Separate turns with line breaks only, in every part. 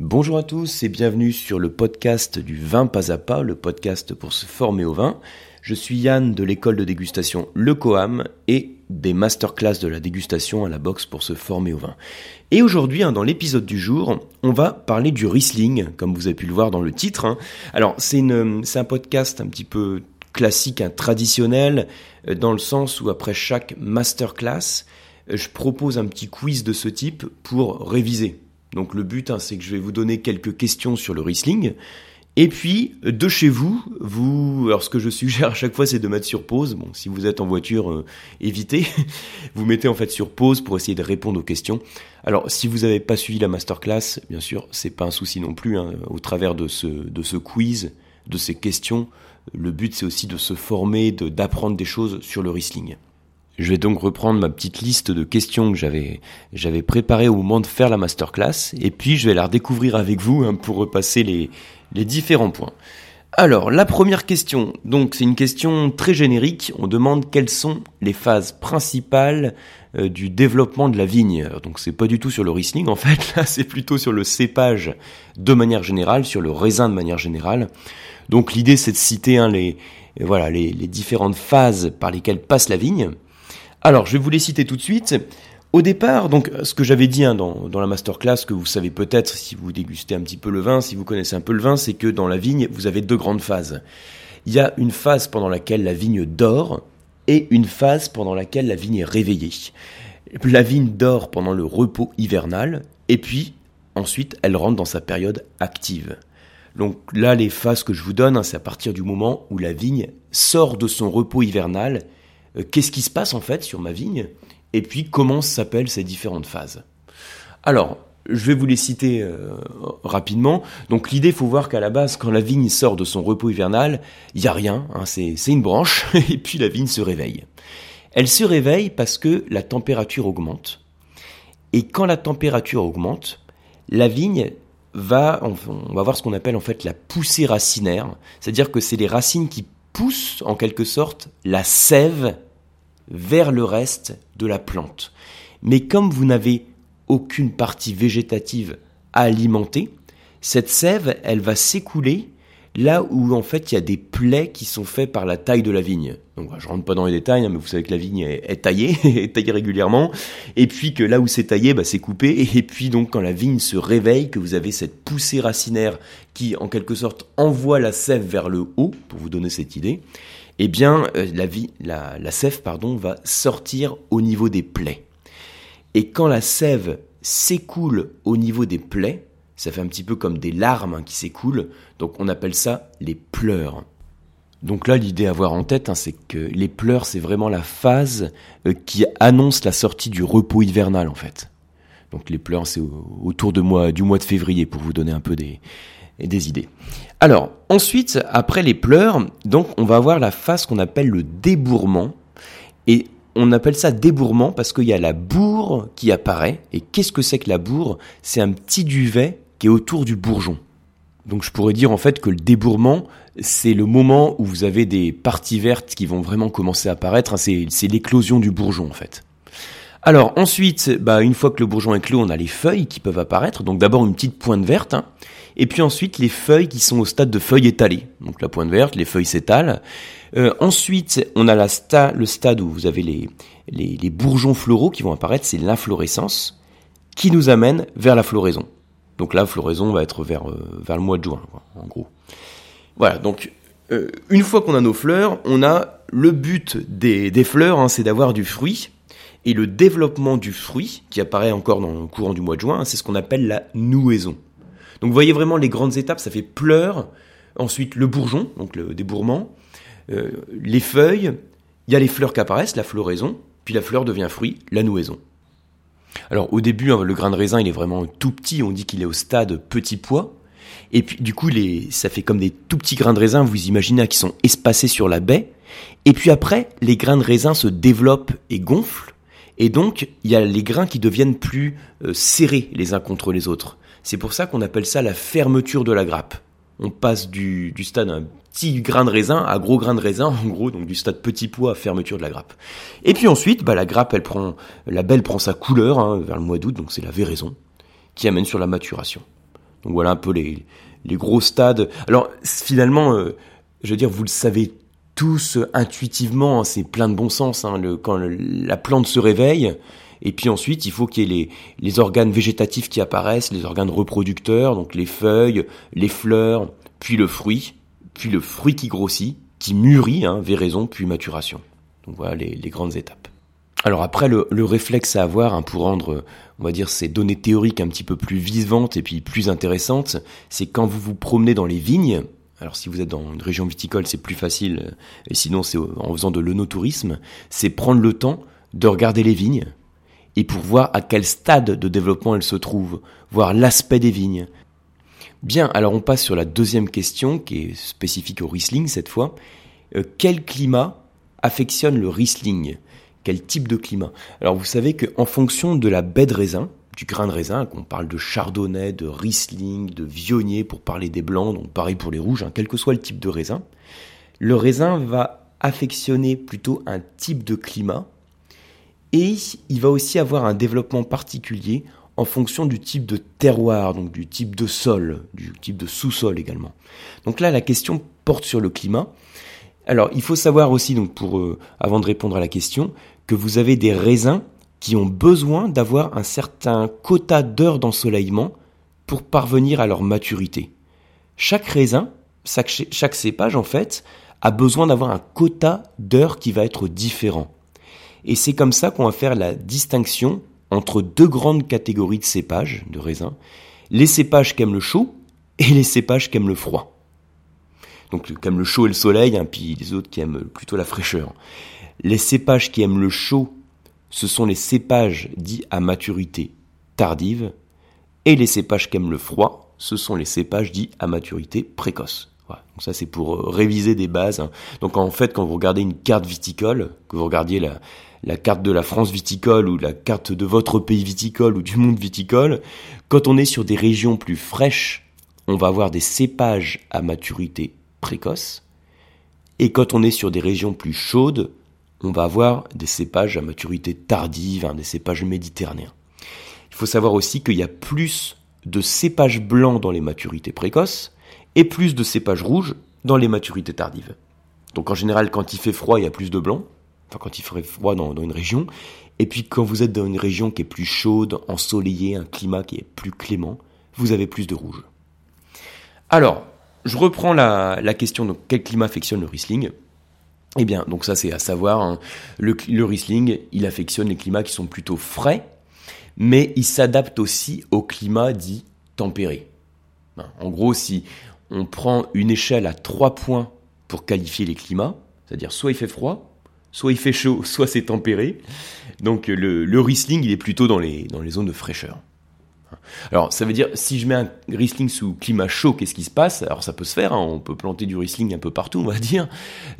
Bonjour à tous et bienvenue sur le podcast du vin pas à pas, le podcast pour se former au vin. Je suis Yann de l'école de dégustation Le Coam et des masterclass de la dégustation à la boxe pour se former au vin. Et aujourd'hui, hein, dans l'épisode du jour, on va parler du Riesling, comme vous avez pu le voir dans le titre. hein. Alors, c'est un podcast un petit peu classique, hein, traditionnel, euh, dans le sens où après chaque masterclass, euh, je propose un petit quiz de ce type pour réviser. Donc le but, hein, c'est que je vais vous donner quelques questions sur le Riesling. Et puis, de chez vous, vous, alors ce que je suggère à chaque fois, c'est de mettre sur pause. Bon, si vous êtes en voiture, euh, évitez. vous mettez en fait sur pause pour essayer de répondre aux questions. Alors, si vous n'avez pas suivi la masterclass, bien sûr, c'est pas un souci non plus. hein. Au travers de ce, quiz, de ces questions, le but c'est aussi de se former, d'apprendre des choses sur le Riesling. Je vais donc reprendre ma petite liste de questions que j'avais j'avais préparées au moment de faire la masterclass, et puis je vais la redécouvrir avec vous hein, pour repasser les, les différents points. Alors, la première question, donc c'est une question très générique. On demande quelles sont les phases principales euh, du développement de la vigne. Donc c'est pas du tout sur le Riesling en fait, là c'est plutôt sur le cépage de manière générale, sur le raisin de manière générale. Donc l'idée c'est de citer hein, les, voilà, les, les différentes phases par lesquelles passe la vigne. Alors, je vais vous les citer tout de suite. Au départ, donc, ce que j'avais dit hein, dans, la masterclass, que vous savez peut-être si vous dégustez un petit peu le vin, si vous connaissez un peu le vin, c'est que dans la vigne, vous avez deux grandes phases. Il y a une phase pendant laquelle la vigne dort et une phase pendant laquelle la vigne est réveillée. La vigne dort pendant le repos hivernal et puis ensuite elle rentre dans sa période active. Donc là, les phases que je vous donne, hein, c'est à partir du moment où la vigne sort de son repos hivernal. Euh, Qu'est-ce qui se passe en fait sur ma vigne Et puis comment s'appellent ces différentes phases? Alors, je vais vous les citer euh, rapidement. Donc l'idée, faut voir qu'à la base, quand la vigne sort de son repos hivernal, il n'y a rien, hein, c'est une branche, et puis la vigne se réveille. Elle se réveille parce que la température augmente. Et quand la température augmente, la vigne va, on va voir ce qu'on appelle en fait la poussée racinaire, c'est-à-dire que c'est les racines qui poussent en quelque sorte la sève vers le reste de la plante. Mais comme vous n'avez aucune partie végétative à alimenter, cette sève, elle va s'écouler là où en fait il y a des plaies qui sont faits par la taille de la vigne. Donc je rentre pas dans les détails, hein, mais vous savez que la vigne est, taillée, est taillée régulièrement, et puis que là où c'est taillé, bah, c'est coupé, et puis donc quand la vigne se réveille, que vous avez cette poussée racinaire qui en quelque sorte envoie la sève vers le haut, pour vous donner cette idée, eh bien euh, la, sève pardon, va sortir au niveau des plaies. Et quand la sève s'écoule au niveau des plaies, ça fait un petit peu comme des larmes hein, qui s'écoulent, donc on appelle ça les pleurs. Donc là, l'idée à avoir en tête, hein, c'est que les pleurs, c'est vraiment la phase euh, qui annonce la sortie du repos hivernal, en fait. Donc les pleurs, c'est au- autour de mois, du mois de février, pour vous donner un peu des idées. Alors, ensuite, après les pleurs, donc on va avoir la phase qu'on appelle le débourrement. Et on appelle ça débourrement parce qu'il y a la bourre qui apparaît. Et qu'est-ce que c'est que la bourre? C'est un petit duvet qui est autour du bourgeon. Donc je pourrais dire en fait que le débourrement, c'est le moment où vous avez des parties vertes qui vont vraiment commencer à apparaître. hein, C'est l'éclosion du bourgeon en fait. Alors ensuite, bah, une fois que le bourgeon est clos, on a les feuilles qui peuvent apparaître. Donc d'abord une petite pointe verte, hein, et puis ensuite les feuilles qui sont au stade de feuilles étalées. Donc la pointe verte, les feuilles s'étalent. Euh, ensuite, on a le stade où vous avez les, bourgeons floraux qui vont apparaître, c'est l'inflorescence, qui nous amène vers la floraison. Donc la floraison va être vers, euh, vers le mois de juin, en gros. Voilà, donc euh, une fois qu'on a nos fleurs, on a le but des, des fleurs, hein, c'est d'avoir du fruit. Et le développement du fruit, qui apparaît encore dans le courant du mois de juin, hein, c'est ce qu'on appelle la nouaison. Donc vous voyez vraiment les grandes étapes, ça fait pleurs, ensuite le bourgeon, donc le débourrement, euh, les feuilles, il y a les fleurs qui apparaissent, la floraison, puis la fleur devient fruit, la nouaison. Alors au début, hein, le grain de raisin, il est vraiment tout petit, on dit qu'il est au stade petit pois. Et puis du coup, les, ça fait comme des tout petits grains de raisin, vous imaginez, qui sont espacés sur la baie. Et puis après, les grains de raisin se développent et gonflent. Et donc, il y a les grains qui deviennent plus euh, serrés les uns contre les autres. C'est pour ça qu'on appelle ça la fermeture de la grappe. On passe du, du stade un petit grain de raisin à gros grain de raisin, en gros, donc du stade petit pois à fermeture de la grappe. Et puis ensuite, bah, la grappe, elle prend, la belle prend sa couleur hein, vers le mois d'août, donc c'est la véraison, qui amène sur la maturation. Donc voilà un peu les, les gros stades. Alors finalement, euh, je veux dire, vous le savez tous intuitivement, hein, c'est plein de bon sens. Hein, quand la plante se réveille, et puis ensuite, il faut qu'il y ait les, organes végétatifs qui apparaissent, les organes reproducteurs, donc les feuilles, les fleurs, puis le fruit, puis le fruit qui grossit, qui mûrit, hein, véraison, puis maturation. Donc voilà les, grandes étapes. Alors après, le, le réflexe à avoir hein, pour rendre, on va dire, ces données théoriques un petit peu plus vivantes et puis plus intéressantes, c'est quand vous vous promenez dans les vignes. Alors si vous êtes dans une région viticole, c'est plus facile, et sinon c'est en faisant de l'onotourisme, c'est prendre le temps de regarder les vignes et pour voir à quel stade de développement elles se trouvent, voir l'aspect des vignes. Bien, alors on passe sur la deuxième question qui est spécifique au Riesling cette fois. Euh, quel climat affectionne le Riesling? Quel type de climat? Alors vous savez qu'en fonction de la baie de raisin, du grain de raisin, qu'on parle de chardonnay, de riesling, de vionnier pour parler des blancs, donc pareil pour les rouges, hein, quel que soit le type de raisin, le raisin va affectionner plutôt un type de climat et il va aussi avoir un développement particulier en fonction du type de terroir, donc du type de sol, du type de sous-sol également. Donc là, la question porte sur le climat. Alors, il faut savoir aussi, donc pour euh, avant de répondre à la question, que vous avez des raisins qui ont besoin d'avoir un certain quota d'heures d'ensoleillement pour parvenir à leur maturité. Chaque raisin, chaque, cépage en fait, a besoin d'avoir un quota d'heures qui va être différent. Et c'est comme ça qu'on va faire la distinction entre deux grandes catégories de cépages, de raisins, les cépages qui aiment le chaud et les cépages qui aiment le froid donc comme le chaud et le soleil, hein, puis les autres qui aiment plutôt la fraîcheur. Les cépages qui aiment le chaud, ce sont les cépages dits à maturité tardive, et les cépages qui aiment le froid, ce sont les cépages dits à maturité précoce. Voilà. Donc ça c'est pour euh, réviser des bases. Hein. Donc en fait, quand vous regardez une carte viticole, que vous regardiez la, la carte de la France viticole ou la carte de votre pays viticole ou du monde viticole, quand on est sur des régions plus fraîches, on va avoir des cépages à maturité précoce. Et quand on est sur des régions plus chaudes, on va avoir des cépages à maturité tardive, hein, des cépages méditerranéens. Il faut savoir aussi qu'il y a plus de cépages blancs dans les maturités précoces et plus de cépages rouges dans les maturités tardives. Donc en général, quand il fait froid, il y a plus de blancs, enfin quand il ferait froid dans, dans une région, et puis quand vous êtes dans une région qui est plus chaude, ensoleillée, un climat qui est plus clément, vous avez plus de rouge. Alors, je reprends la, question, donc quel climat affectionne le Riesling? Eh bien, donc ça c'est à savoir, hein. le, Riesling, il affectionne les climats qui sont plutôt frais, mais il s'adapte aussi au climat dit tempéré. Ben, en gros, si on prend une échelle à trois points pour qualifier les climats, c'est-à-dire soit il fait froid, soit il fait chaud, soit c'est tempéré. Donc le, le Riesling, il est plutôt dans les zones de fraîcheur. Alors, ça veut dire, si je mets un Riesling sous climat chaud, qu'est-ce qui se passe? Alors, ça peut se faire, hein, on peut planter du Riesling un peu partout, on va dire.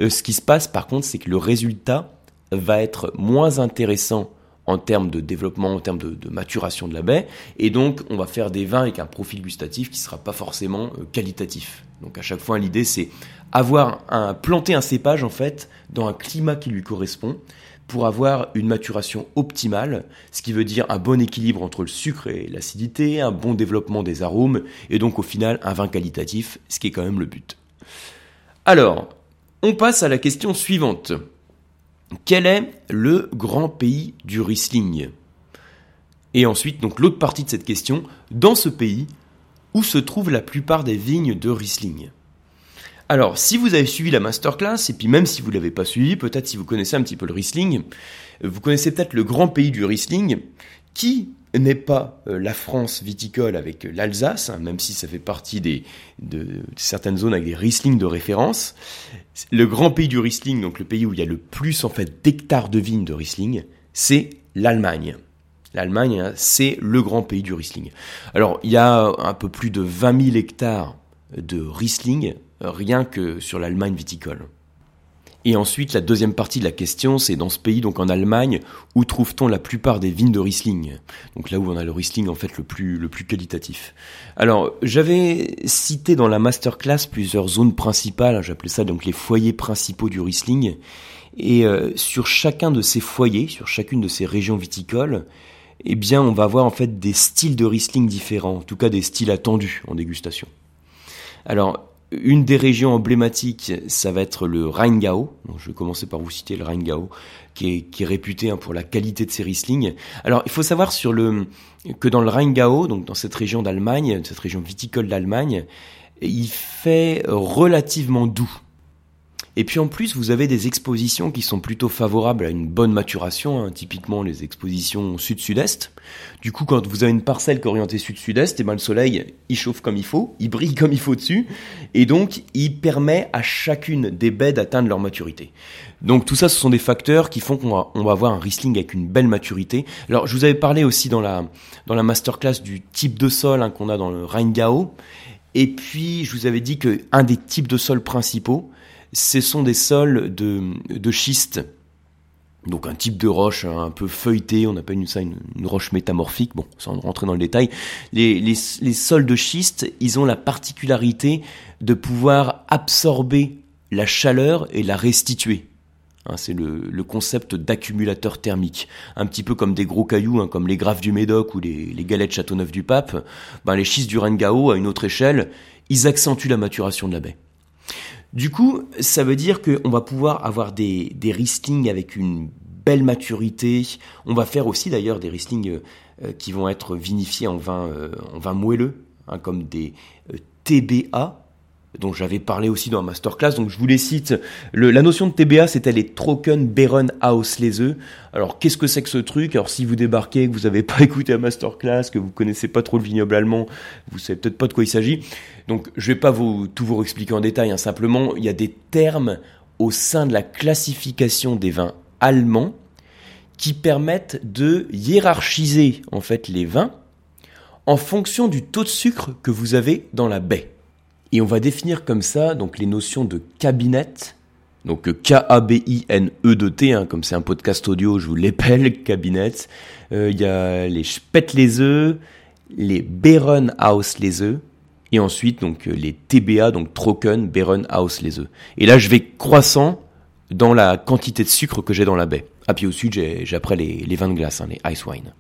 Euh, ce qui se passe, par contre, c'est que le résultat va être moins intéressant en termes de développement, en termes de, maturation de la baie, et donc on va faire des vins avec un profil gustatif qui sera pas forcément euh, qualitatif. Donc à chaque fois, l'idée c'est avoir un planter un cépage en fait dans un climat qui lui correspond pour avoir une maturation optimale, ce qui veut dire un bon équilibre entre le sucre et l'acidité, un bon développement des arômes, et donc au final un vin qualitatif, ce qui est quand même le but. Alors, on passe à la question suivante. Quel est le grand pays du Riesling? Et ensuite, donc l'autre partie de cette question, dans ce pays, où se trouvent la plupart des vignes de Riesling? Alors, si vous avez suivi la masterclass, et puis même si vous ne l'avez pas suivi, peut-être si vous connaissez un petit peu le Riesling, euh, vous connaissez peut-être le grand pays du Riesling, qui n'est pas euh, la France viticole avec euh, l'Alsace, hein, même si ça fait partie des, de, certaines zones avec des Riesling de référence. Le grand pays du Riesling, donc le pays où il y a le plus en fait d'hectares de vignes de Riesling, c'est l'Allemagne. L'Allemagne, hein, c'est le grand pays du Riesling. Alors, il y a un peu plus de 20 000 hectares de Riesling rien que sur l'Allemagne viticole. Et ensuite, la deuxième partie de la question, c'est dans ce pays, donc en Allemagne, où trouve-t-on la plupart des vignes de Riesling? Donc là où on a le Riesling en fait le plus, qualitatif. Alors, j'avais cité dans la masterclass plusieurs zones principales, j'appelais ça donc les foyers principaux du Riesling. Et euh, sur chacun de ces foyers, sur chacune de ces régions viticoles, eh bien, on va avoir en fait des styles de Riesling différents, en tout cas des styles attendus en dégustation. Alors, une des régions emblématiques, ça va être le Rheingau. Donc, je vais commencer par vous citer le Rheingau, qui est, qui est réputé hein, pour la qualité de ses Riesling. Alors, il faut savoir sur le, que dans le Rheingau, donc dans cette région d'Allemagne, cette région viticole d'Allemagne, il fait relativement doux. Et puis en plus, vous avez des expositions qui sont plutôt favorables à une bonne maturation, hein, typiquement les expositions sud-sud-est. Du coup, quand vous avez une parcelle qui est orientée sud-sud-est, eh ben le soleil, il chauffe comme il faut, il brille comme il faut dessus, et donc il permet à chacune des baies d'atteindre leur maturité. Donc tout ça, ce sont des facteurs qui font qu'on va, on avoir un Riesling avec une belle maturité. Alors je vous avais parlé aussi dans la, dans la masterclass du type de sol hein, qu'on a dans le Rheingau, et puis je vous avais dit que un des types de sols principaux, ce sont des sols de, de schiste. Donc un type de roche un peu feuilletée, on appelle ça une, roche métamorphique, bon, sans rentrer dans le détail. Les, les, les sols de schiste, ils ont la particularité de pouvoir absorber la chaleur et la restituer. Hein, c'est le, le, concept d'accumulateur thermique. Un petit peu comme des gros cailloux, hein, comme les graves du Médoc ou les, les galets de Châteauneuf du Pape. Ben, les schistes du Rengao, à une autre échelle, ils accentuent la maturation de la baie. Du coup, ça veut dire qu'on va pouvoir avoir des, des avec une belle maturité. On va faire aussi d'ailleurs des Riesling euh, euh, qui vont être vinifiés en vin, euh, en vin moelleux, hein, comme des TBA, dont j'avais parlé aussi dans la masterclass. Donc je vous les cite. la notion de TBA, c'était les Trocken Beeren Auslese. Alors qu'est-ce que c'est que ce truc? Alors si vous débarquez, que vous n'avez pas écouté la masterclass, que vous connaissez pas trop le vignoble allemand, vous savez peut-être pas de quoi il s'agit. Donc je vais pas vous tout vous expliquer en détail. Hein. Simplement, il y a des termes au sein de la classification des vins allemands qui permettent de hiérarchiser en fait les vins en fonction du taux de sucre que vous avez dans la baie. Et on va définir comme ça donc les notions de cabinet, donc K-A-B-I-N-E-D-T, hein, comme c'est un podcast audio, je vous l'épelle, cabinet. Euh, il y a les Spätlese, les Beerenauslese, et ensuite donc les TBA, donc Trocken, Beerenauslese. Et là, je vais croissant dans la quantité de sucre que j'ai dans la baie. Ah, puis au sud, j'ai après les, les vins de glace, hein, les ice wine.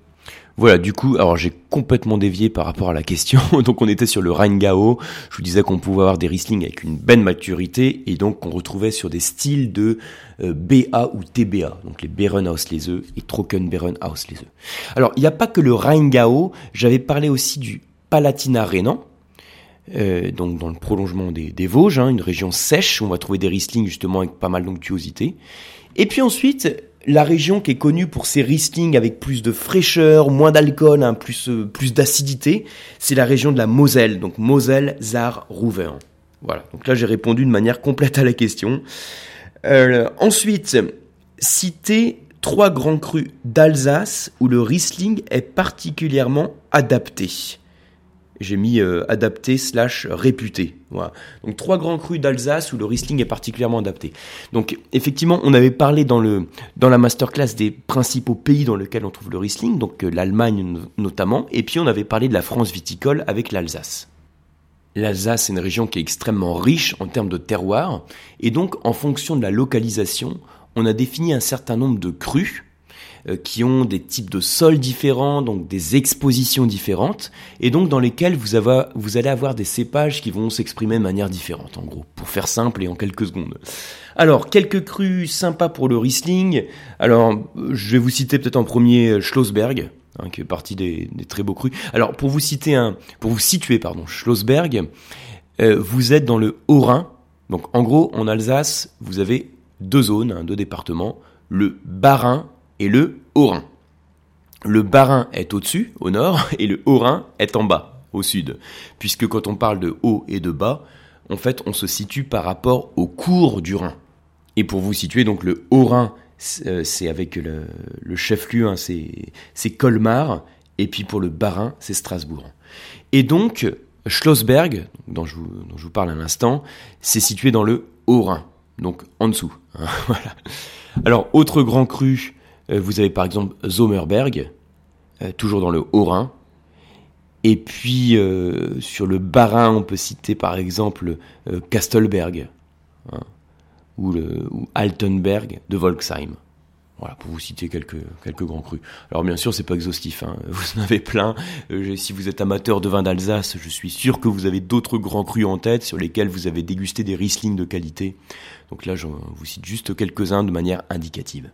Voilà, du coup, alors j'ai complètement dévié par rapport à la question. donc on était sur le Rheingau. Je vous disais qu'on pouvait avoir des Riesling avec une belle maturité et donc on retrouvait sur des styles de euh, BA ou TBA, donc les Beerenauslese et Trocken Beerenauslese. Alors il n'y a pas que le Rheingau, j'avais parlé aussi du Palatina Rénan. Euh, donc dans le prolongement des, Vosges, hein, une région sèche, où on va trouver des Riesling justement avec pas mal d'onctuosité. Et puis ensuite, la région qui est connue pour ses Riesling avec plus de fraîcheur, moins d'alcool, hein, plus, euh, plus d'acidité, c'est la région de la Moselle, donc Moselle, Zar, Rouven. Voilà, donc là j'ai répondu de manière complète à la question. Euh, ensuite, citer trois grands crus d'Alsace où le Riesling est particulièrement adapté j'ai mis euh, adapté slash réputé. Donc trois grands crus d'Alsace où le Riesling est particulièrement adapté. Donc effectivement, on avait parlé dans le dans la masterclass des principaux pays dans lesquels on trouve le Riesling, donc euh, l'Allemagne notamment, et puis on avait parlé de la France viticole avec l'Alsace. L'Alsace, c'est une région qui est extrêmement riche en termes de terroir, et donc en fonction de la localisation, on a défini un certain nombre de crus qui ont des types de sols différents, donc des expositions différentes, et donc dans lesquels vous, avez, vous allez avoir des cépages qui vont s'exprimer de manière différente, en gros, pour faire simple et en quelques secondes. Alors, quelques crus sympas pour le Riesling. Alors, je vais vous citer peut-être en premier euh, Schlossberg, hein, qui est partie des, des, très beaux crus. Alors, pour vous citer un, pour vous situer, pardon, Schlossberg, euh, vous êtes dans le Haut-Rhin. Donc, en gros, en Alsace, vous avez deux zones, hein, deux départements, le Bas-Rhin et le Haut-Rhin. Le Bas-Rhin est au-dessus, au nord, et le Haut-Rhin est en bas, au sud. Puisque quand on parle de haut et de bas, en fait, on se situe par rapport au cours du Rhin. Et pour vous situer, donc le Haut-Rhin, c'est euh, avec le, chef-lieu, hein, c'est Colmar, et puis pour le Bas-Rhin, c'est Strasbourg. Et donc, Schlossberg, dont je vous, parle un instant, c'est situé dans le Haut-Rhin, donc en dessous. Hein. Alors, autre grand cru vous avez par exemple Zomerberg, euh, toujours dans le Haut-Rhin. Et puis euh, sur le Bas-Rhin, on peut citer par exemple Kastelberg hein, ou, Altenberg de Volksheim. Voilà, pour vous citer quelques, quelques grands crus. Alors bien sûr, c'est pas exhaustif, hein. vous en avez plein. Euh, si vous êtes amateur de vin d'Alsace, je suis sûr que vous avez d'autres grands crus en tête sur lesquels vous avez dégusté des Riesling de qualité. Donc là, je vous cite juste quelques-uns de manière indicative.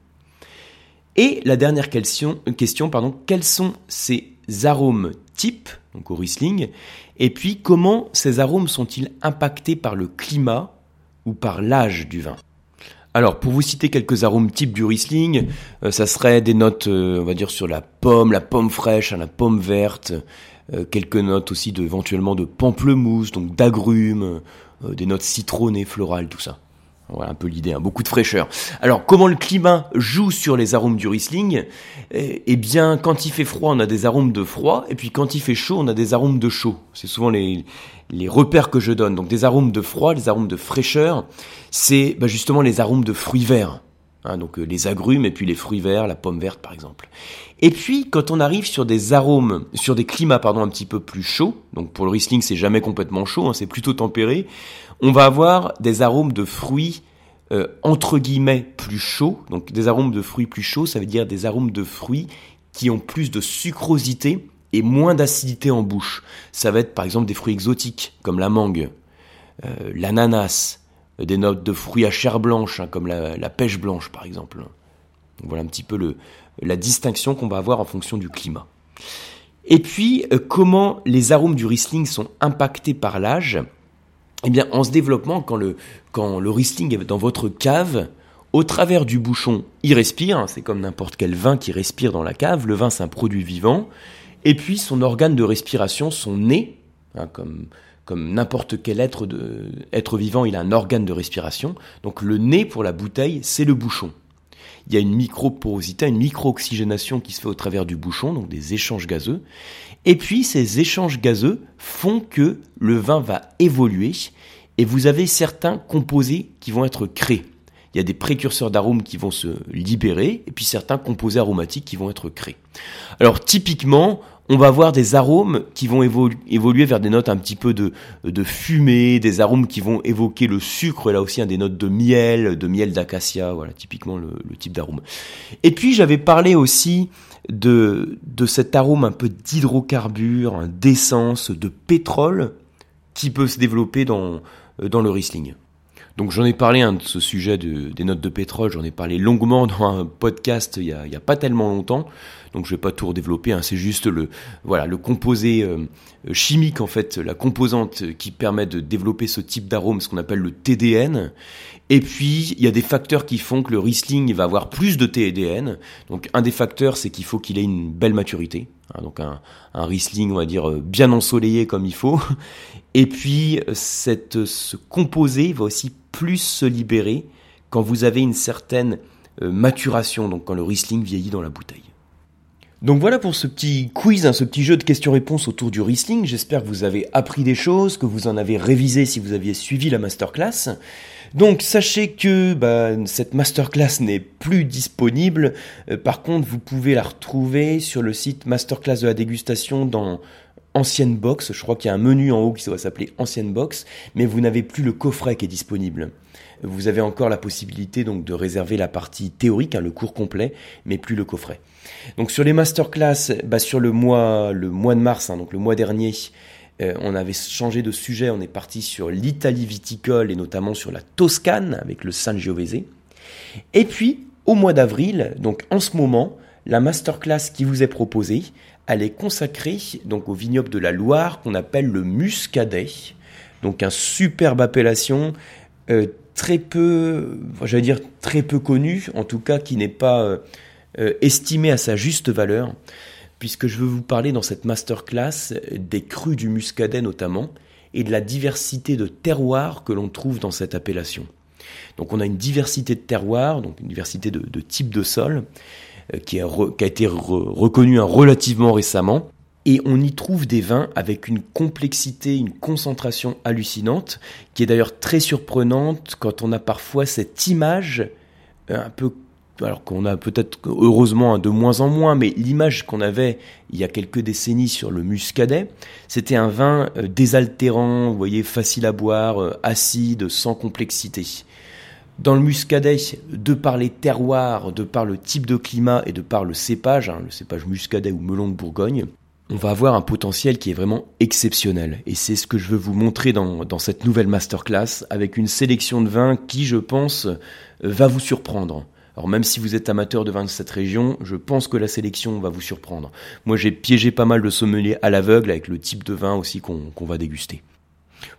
Et la dernière question, pardon, quels sont ces arômes types, donc au Riesling, et puis comment ces arômes sont-ils impactés par le climat ou par l'âge du vin? Alors, pour vous citer quelques arômes types du Riesling, euh, ça serait des notes, euh, on va dire, sur la pomme, la pomme fraîche, hein, la pomme verte, euh, quelques notes aussi de, éventuellement de pamplemousse, donc d'agrumes, des notes citronnées, florales, tout ça. Voilà un peu l'idée, hein, beaucoup de fraîcheur. Alors, comment le climat joue sur les arômes du Riesling? Eh, eh bien, quand il fait froid, on a des arômes de froid, et puis quand il fait chaud, on a des arômes de chaud. C'est souvent les, les repères que je donne. Donc des arômes de froid, des arômes de fraîcheur, c'est bah, justement les arômes de fruits verts. Hein, donc euh, les agrumes et puis les fruits verts, la pomme verte par exemple. Et puis quand on arrive sur des arômes, sur des climats pardon un petit peu plus chauds, donc pour le Riesling c'est jamais complètement chaud, hein, c'est plutôt tempéré, on va avoir des arômes de fruits euh, entre guillemets plus chauds. Donc des arômes de fruits plus chauds, ça veut dire des arômes de fruits qui ont plus de sucrosité et moins d'acidité en bouche. Ça va être par exemple des fruits exotiques comme la mangue, euh, l'ananas, des notes de fruits à chair blanche hein, comme la, pêche blanche par exemple. voilà un petit peu la distinction qu'on va avoir en fonction du climat. Et puis, euh, comment les arômes du Riesling sont impactés par l'âge? Eh bien, en se développement, quand le, quand le Riesling est dans votre cave, au travers du bouchon, il respire, hein, c'est comme n'importe quel vin qui respire dans la cave, le vin c'est un produit vivant, et puis son organe de respiration, son nez, hein, comme, comme n'importe quel être, de, être vivant, il a un organe de respiration. Donc le nez pour la bouteille, c'est le bouchon. Il y a une microporosité, une micro-oxygénation qui se fait au travers du bouchon, donc des échanges gazeux. Et puis ces échanges gazeux font que le vin va évoluer et vous avez certains composés qui vont être créés. Il y a des précurseurs d'arômes qui vont se libérer et puis certains composés aromatiques qui vont être créés. Alors typiquement, on va avoir des arômes qui vont évoluer vers des notes un petit peu de, fumée, des arômes qui vont évoquer le sucre, là aussi des notes de miel, de miel d'acacia, voilà typiquement le, type d'arôme. Et puis j'avais parlé aussi de, cet arôme un peu d'hydrocarbures, d'essence, de pétrole qui peut se développer dans, dans le Riesling. Donc j'en ai parlé hein, de ce sujet des notes de pétrole, j'en ai parlé longuement dans un podcast il y a, pas tellement longtemps, donc je vais pas tout redévelopper, hein, c'est juste le voilà le composé euh, chimique en fait, la composante qui permet de développer ce type d'arôme, ce qu'on appelle le TDN. Et puis il y a des facteurs qui font que le Riesling va avoir plus de TDN. Donc un des facteurs c'est qu'il faut qu'il ait une belle maturité, hein, donc un, un Riesling on va dire euh, bien ensoleillé comme il faut. Et puis cette, ce composé va aussi plus se libérer quand vous avez une certaine euh, maturation, donc quand le Riesling vieillit dans la bouteille. Donc voilà pour ce petit quiz, hein, ce petit jeu de questions-réponses autour du Riesling. J'espère que vous avez appris des choses, que vous en avez révisé si vous aviez suivi la masterclass. Donc sachez que bah, cette masterclass n'est plus disponible. Euh, par contre, vous pouvez la retrouver sur le site masterclass de la dégustation dans ancienne box. Je crois qu'il y a un menu en haut qui va s'appeler ancienne box, mais vous n'avez plus le coffret qui est disponible. Vous avez encore la possibilité donc de réserver la partie théorique, hein, le cours complet, mais plus le coffret. Donc sur les masterclass, bah sur le mois, le mois de mars, hein, donc le mois dernier, euh, on avait changé de sujet, on est parti sur l'Italie viticole et notamment sur la Toscane avec le Sangiovese. Et puis au mois d'avril, donc en ce moment, la masterclass qui vous est proposée, elle est consacrée donc au vignoble de la Loire qu'on appelle le Muscadet. Donc un superbe appellation euh, très peu, j'allais dire très peu connu, en tout cas qui n'est pas euh, euh, estimé à sa juste valeur, puisque je veux vous parler dans cette masterclass des crus du Muscadet notamment et de la diversité de terroirs que l'on trouve dans cette appellation. Donc on a une diversité de terroirs, donc une diversité de, types de euh, qui, a, été reconnu relativement récemment. Et on y trouve des vins avec une complexité, une concentration hallucinante, qui est d'ailleurs très surprenante quand on a parfois cette image euh, un peu alors qu'on a peut-être heureusement de moins en moins, mais l'image qu'on avait il y a quelques décennies sur le muscadet, c'était un vin euh, désaltérant, vous voyez, facile à boire, acide, sans complexité. Dans le muscadet, de par les terroirs, de par le type de climat et de par le cépage, hein, le cépage muscadet ou melon de Bourgogne, on va avoir un potentiel qui est vraiment exceptionnel. Et c'est ce que je veux vous montrer dans, cette nouvelle masterclass avec une sélection de vins qui, je pense, va vous surprendre. Alors même si vous êtes amateur de vins de cette région, je pense que la sélection va vous surprendre. Moi j'ai piégé pas mal de sommeliers à l'aveugle avec le type de vin aussi qu'on va déguster.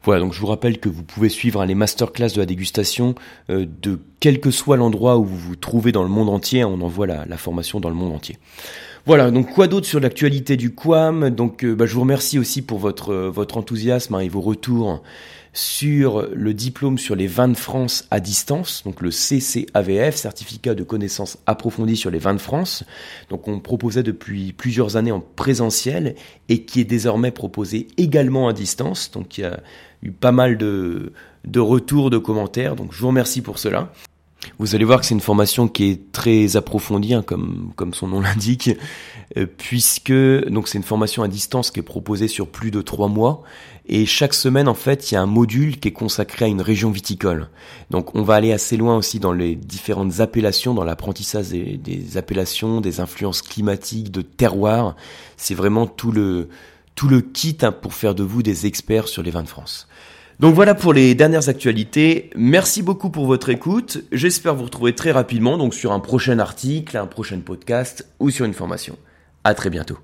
Voilà, donc je vous rappelle que vous pouvez suivre les masterclass de la dégustation euh, de quel que soit l'endroit où vous vous trouvez dans le monde entier. On envoie la, formation dans le monde entier. Voilà, donc quoi d'autre sur l'actualité du Quam? Donc euh, bah, je vous remercie aussi pour votre, euh, enthousiasme hein, et vos retours sur le diplôme sur les vins de France à distance, donc le CCAVF, certificat de connaissances approfondies sur les vins de France. Donc on proposait depuis plusieurs années en présentiel et qui est désormais proposé également à distance. Donc il y a eu pas mal de, de retours, de commentaires, donc je vous remercie pour cela. Vous allez voir que c'est une formation qui est très approfondie, hein, comme, comme son nom l'indique, euh, puisque donc c'est une formation à distance qui est proposée sur plus de trois mois, et chaque semaine en fait il y a un module qui est consacré à une région viticole. Donc on va aller assez loin aussi dans les différentes appellations, dans l'apprentissage des, appellations, des influences climatiques, de terroirs. C'est vraiment tout le tout le kit hein, pour faire de vous des experts sur les vins de France. Donc voilà pour les dernières actualités. Merci beaucoup pour votre écoute. J'espère vous retrouver très rapidement donc sur un prochain article, un prochain podcast ou sur une formation. À très bientôt.